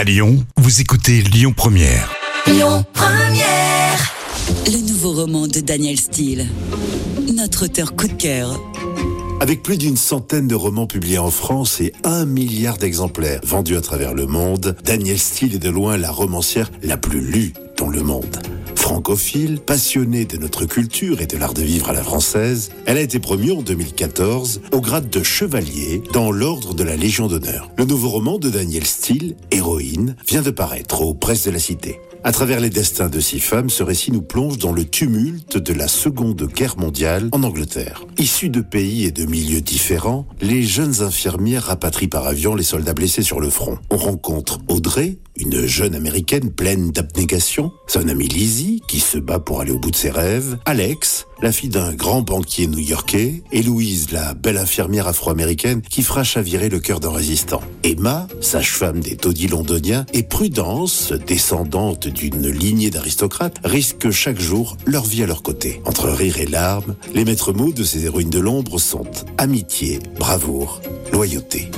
À Lyon, vous écoutez Lyon Première. Lyon Première. Le nouveau roman de Daniel Steele. Notre auteur coup de cœur. Avec plus d'une centaine de romans publiés en France et un milliard d'exemplaires vendus à travers le monde, Daniel Steele est de loin la romancière la plus lue dans le monde. Francophile, passionnée de notre culture et de l'art de vivre à la française, elle a été promue en 2014 au grade de chevalier dans l'ordre de la Légion d'honneur. Le nouveau roman de Daniel Steele, Héroïne, vient de paraître aux presses de la Cité. À travers les destins de six femmes, ce récit nous plonge dans le tumulte de la Seconde Guerre mondiale en Angleterre. Issus de pays et de milieux différents, les jeunes infirmières rapatrient par avion les soldats blessés sur le front. On rencontre Audrey, une jeune américaine pleine d'abnégation, son amie Lizzie, qui se bat pour aller au bout de ses rêves, Alex, la fille d'un grand banquier new-yorkais, et Louise, la belle infirmière afro-américaine qui fera chavirer le cœur d'un résistant. Emma, sage-femme des taudis londoniens, et Prudence, descendante d'une lignée d'aristocrates, risquent chaque jour leur vie à leur côté. Entre rire et larmes, les maîtres mots de ces héroïnes de l'ombre sont amitié, bravoure, loyauté.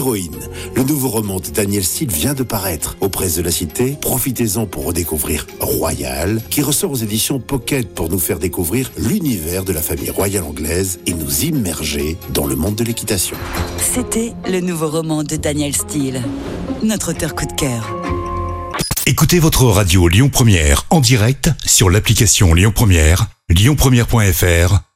Héroïne, le nouveau roman de Daniel Steele vient de paraître aux presses de la Cité. Profitez-en pour redécouvrir Royal, qui ressort aux éditions Pocket pour nous faire découvrir l'univers de la famille royale anglaise et nous immerger dans le monde de l'équitation. C'était le nouveau roman de Daniel Steele. Notre auteur coup de cœur. Écoutez votre radio Lyon Première en direct sur l'application Lyon Première, lyonpremière.fr